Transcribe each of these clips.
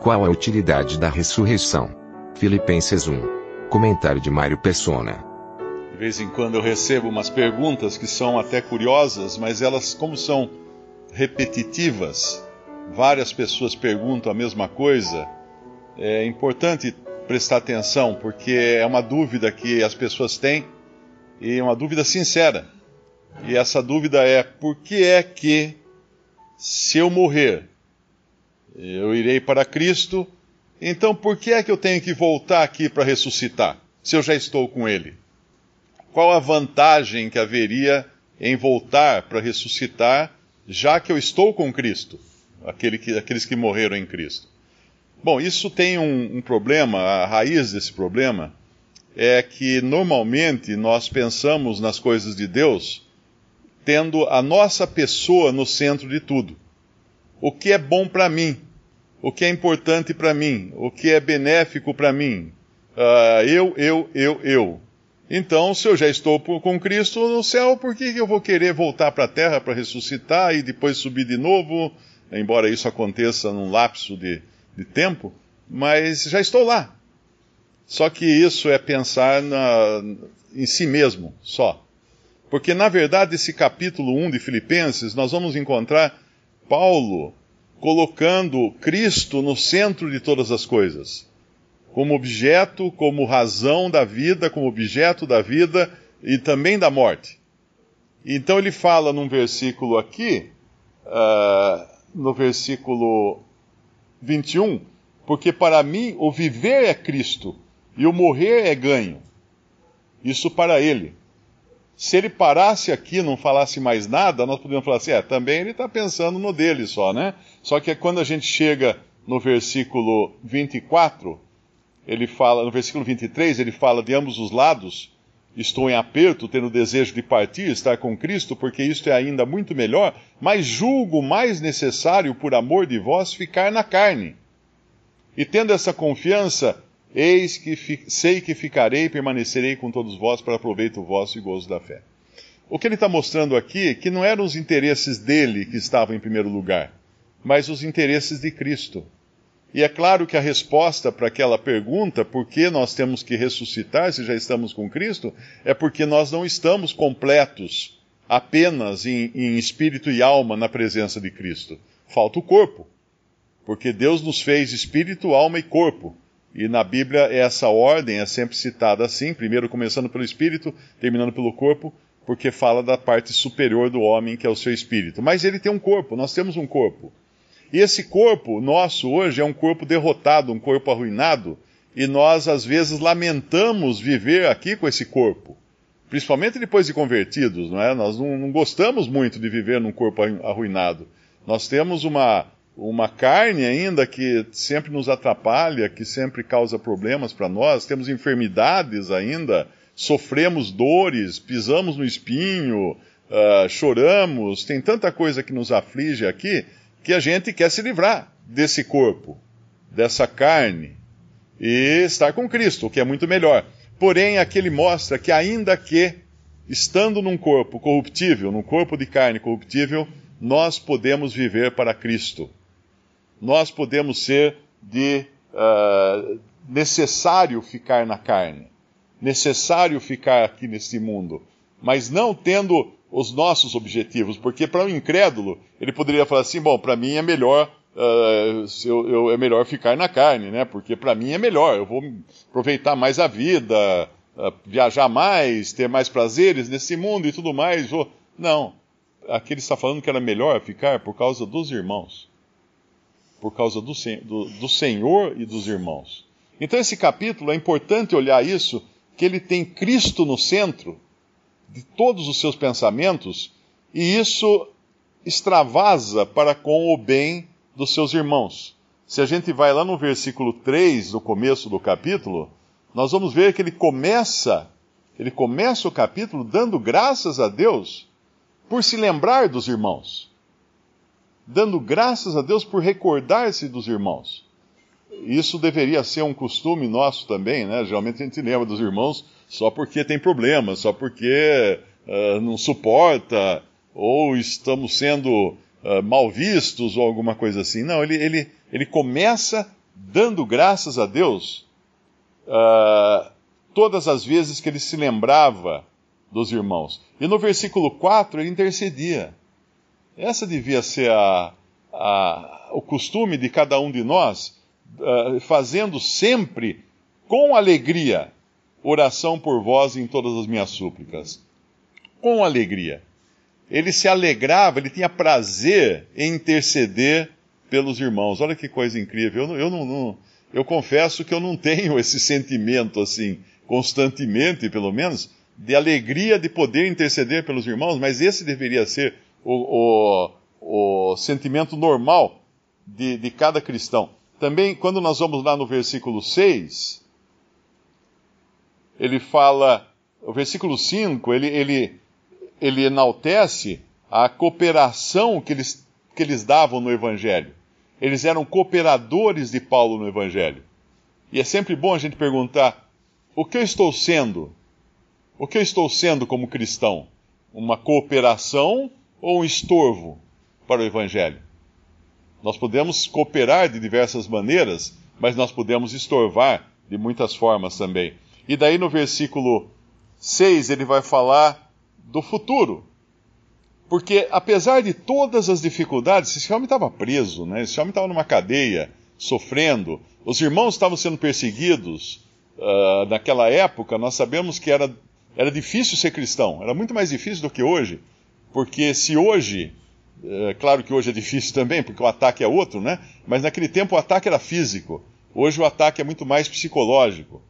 Qual a utilidade da ressurreição? Filipenses 1. Comentário de Mário Persona. De vez em quando eu recebo umas perguntas que são até curiosas, mas elas, como são repetitivas, várias pessoas perguntam a mesma coisa, é importante prestar atenção, porque é uma dúvida que as pessoas têm e é uma dúvida sincera. E essa dúvida é: por que é que, se eu morrer, eu irei para Cristo, então por que é que eu tenho que voltar aqui para ressuscitar, se eu já estou com Ele? Qual a vantagem que haveria em voltar para ressuscitar, já que eu estou com Cristo? Aquele que, aqueles que morreram em Cristo. Bom, isso tem um, um problema, a raiz desse problema é que normalmente nós pensamos nas coisas de Deus tendo a nossa pessoa no centro de tudo. O que é bom para mim, o que é importante para mim, o que é benéfico para mim. Uh, eu, eu, eu, eu. Então, se eu já estou com Cristo no céu, por que eu vou querer voltar para a terra para ressuscitar e depois subir de novo? embora isso aconteça num lapso de, de tempo, mas já estou lá. Só que isso é pensar na, em si mesmo, só. Porque, na verdade, esse capítulo 1 de Filipenses, nós vamos encontrar Paulo colocando Cristo no centro de todas as coisas. Como objeto, como razão da vida, como objeto da vida e também da morte. Então ele fala num versículo aqui, uh, no versículo 21, porque para mim o viver é Cristo e o morrer é ganho. Isso para ele. Se ele parasse aqui, não falasse mais nada, nós podemos falar assim: é, também ele está pensando no dele só, né? Só que quando a gente chega no versículo 24, ele fala, no versículo 23, ele fala de ambos os lados estou em aperto, tendo desejo de partir, estar com Cristo, porque isto é ainda muito melhor, mas julgo mais necessário, por amor de vós, ficar na carne. E tendo essa confiança, eis que sei que ficarei e permanecerei com todos vós para proveito vosso e gozo da fé. O que ele está mostrando aqui é que não eram os interesses dele que estavam em primeiro lugar, mas os interesses de Cristo. E é claro que a resposta para aquela pergunta, por que nós temos que ressuscitar se já estamos com Cristo, é porque nós não estamos completos apenas em, em espírito e alma na presença de Cristo. Falta o corpo. Porque Deus nos fez espírito, alma e corpo. E na Bíblia essa ordem é sempre citada assim, primeiro começando pelo espírito, terminando pelo corpo, porque fala da parte superior do homem, que é o seu espírito. Mas ele tem um corpo, nós temos um corpo. E esse corpo nosso hoje é um corpo derrotado, um corpo arruinado, e nós às vezes lamentamos viver aqui com esse corpo. Principalmente depois de convertidos, não é? Nós não, não gostamos muito de viver num corpo arruinado. Nós temos uma, uma carne ainda que sempre nos atrapalha, que sempre causa problemas para nós, temos enfermidades ainda, sofremos dores, pisamos no espinho, uh, choramos, tem tanta coisa que nos aflige aqui que a gente quer se livrar desse corpo, dessa carne, e estar com Cristo, o que é muito melhor. Porém, aqui ele mostra que, ainda que estando num corpo corruptível, num corpo de carne corruptível, nós podemos viver para Cristo. Nós podemos ser de uh, necessário ficar na carne, necessário ficar aqui neste mundo, mas não tendo os nossos objetivos, porque para um incrédulo, ele poderia falar assim: bom, para mim é melhor. Uh, eu, eu, é melhor ficar na carne, né? Porque para mim é melhor. Eu vou aproveitar mais a vida, uh, viajar mais, ter mais prazeres nesse mundo e tudo mais. Vou... Não. Aqui ele está falando que era melhor ficar por causa dos irmãos. Por causa do, do, do Senhor e dos irmãos. Então, esse capítulo é importante olhar isso, que ele tem Cristo no centro de todos os seus pensamentos, e isso extravasa para com o bem dos seus irmãos. Se a gente vai lá no versículo 3 do começo do capítulo, nós vamos ver que ele começa, ele começa o capítulo dando graças a Deus por se lembrar dos irmãos. Dando graças a Deus por recordar-se dos irmãos. Isso deveria ser um costume nosso também, né? Geralmente a gente lembra dos irmãos só porque tem problema, só porque uh, não suporta, ou estamos sendo uh, mal vistos, ou alguma coisa assim. Não, ele, ele, ele começa dando graças a Deus uh, todas as vezes que ele se lembrava dos irmãos. E no versículo 4 ele intercedia. Essa devia ser a, a, o costume de cada um de nós, uh, fazendo sempre com alegria oração por vós em todas as minhas súplicas. Com alegria. Ele se alegrava, ele tinha prazer em interceder pelos irmãos. Olha que coisa incrível. Eu, eu não, não, eu confesso que eu não tenho esse sentimento assim, constantemente, pelo menos, de alegria de poder interceder pelos irmãos, mas esse deveria ser o, o, o sentimento normal de, de cada cristão. Também, quando nós vamos lá no versículo 6, ele fala, o versículo 5, ele, ele, ele enaltece a cooperação que eles, que eles davam no Evangelho. Eles eram cooperadores de Paulo no Evangelho. E é sempre bom a gente perguntar: o que eu estou sendo? O que eu estou sendo como cristão? Uma cooperação ou um estorvo para o Evangelho? Nós podemos cooperar de diversas maneiras, mas nós podemos estorvar de muitas formas também. E daí no versículo 6 ele vai falar do futuro. Porque apesar de todas as dificuldades, esse homem estava preso, né? esse homem estava numa cadeia, sofrendo, os irmãos estavam sendo perseguidos. Uh, naquela época, nós sabemos que era, era difícil ser cristão, era muito mais difícil do que hoje, porque se hoje, é claro que hoje é difícil também, porque o ataque é outro, né? Mas naquele tempo o ataque era físico, hoje o ataque é muito mais psicológico.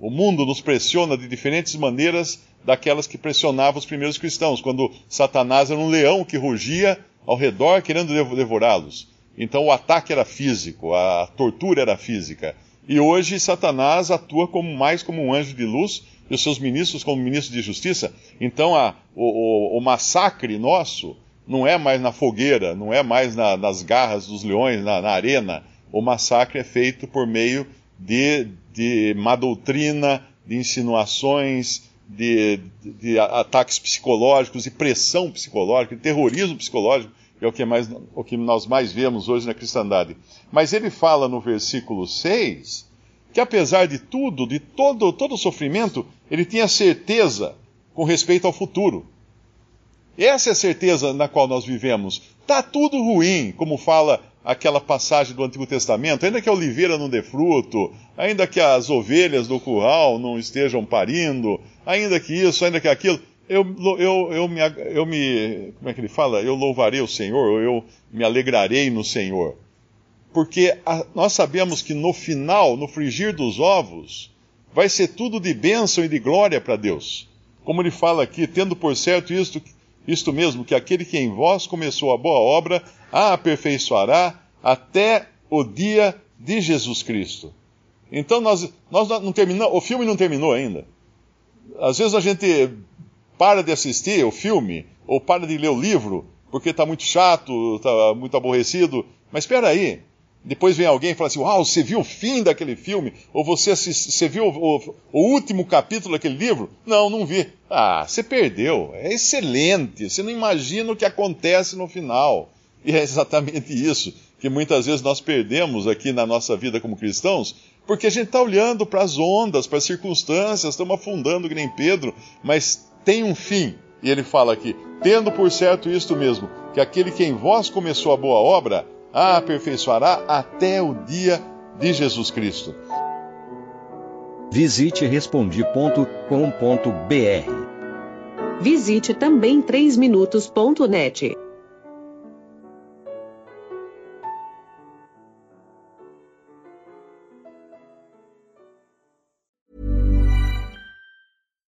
O mundo nos pressiona de diferentes maneiras daquelas que pressionavam os primeiros cristãos, quando Satanás era um leão que rugia ao redor querendo devorá-los. Então o ataque era físico, a tortura era física. E hoje Satanás atua como mais como um anjo de luz e os seus ministros como ministros de justiça. Então a, o, o, o, massacre nosso não é mais na fogueira, não é mais na, nas garras dos leões, na, na arena. O massacre é feito por meio de, de má doutrina, de insinuações, de, de, de ataques psicológicos, de pressão psicológica, de terrorismo psicológico, que é o que, mais, o que nós mais vemos hoje na cristandade. Mas ele fala no versículo 6 que apesar de tudo, de todo, todo o sofrimento, ele tinha certeza com respeito ao futuro. Essa é a certeza na qual nós vivemos. Está tudo ruim, como fala aquela passagem do Antigo Testamento, ainda que a oliveira não dê fruto, ainda que as ovelhas do curral não estejam parindo, ainda que isso, ainda que aquilo, eu, eu, eu, me, eu me. Como é que ele fala? Eu louvarei o Senhor, eu me alegrarei no Senhor. Porque a, nós sabemos que no final, no frigir dos ovos, vai ser tudo de bênção e de glória para Deus. Como ele fala aqui, tendo por certo isto, isto mesmo, que aquele que em vós começou a boa obra, a aperfeiçoará até o dia de Jesus Cristo. Então nós, nós não terminamos, o filme não terminou ainda. Às vezes a gente para de assistir o filme ou para de ler o livro porque está muito chato, está muito aborrecido. Mas espera aí, depois vem alguém e fala assim: Uau, você viu o fim daquele filme? Ou você, assist... você viu o, o, último capítulo daquele livro? Não, não vi. Ah, você perdeu. É excelente. Você não imagina o que acontece no final. E é exatamente isso que muitas vezes nós perdemos aqui na nossa vida como cristãos, porque a gente está olhando para as ondas, para as circunstâncias, estamos afundando que nem Pedro, mas tem um fim. E ele fala aqui: tendo por certo isto mesmo, que aquele que em vós começou a boa obra, a aperfeiçoará até o dia de Jesus Cristo. Visite respondi.com.br. Visite também 3minutos.net.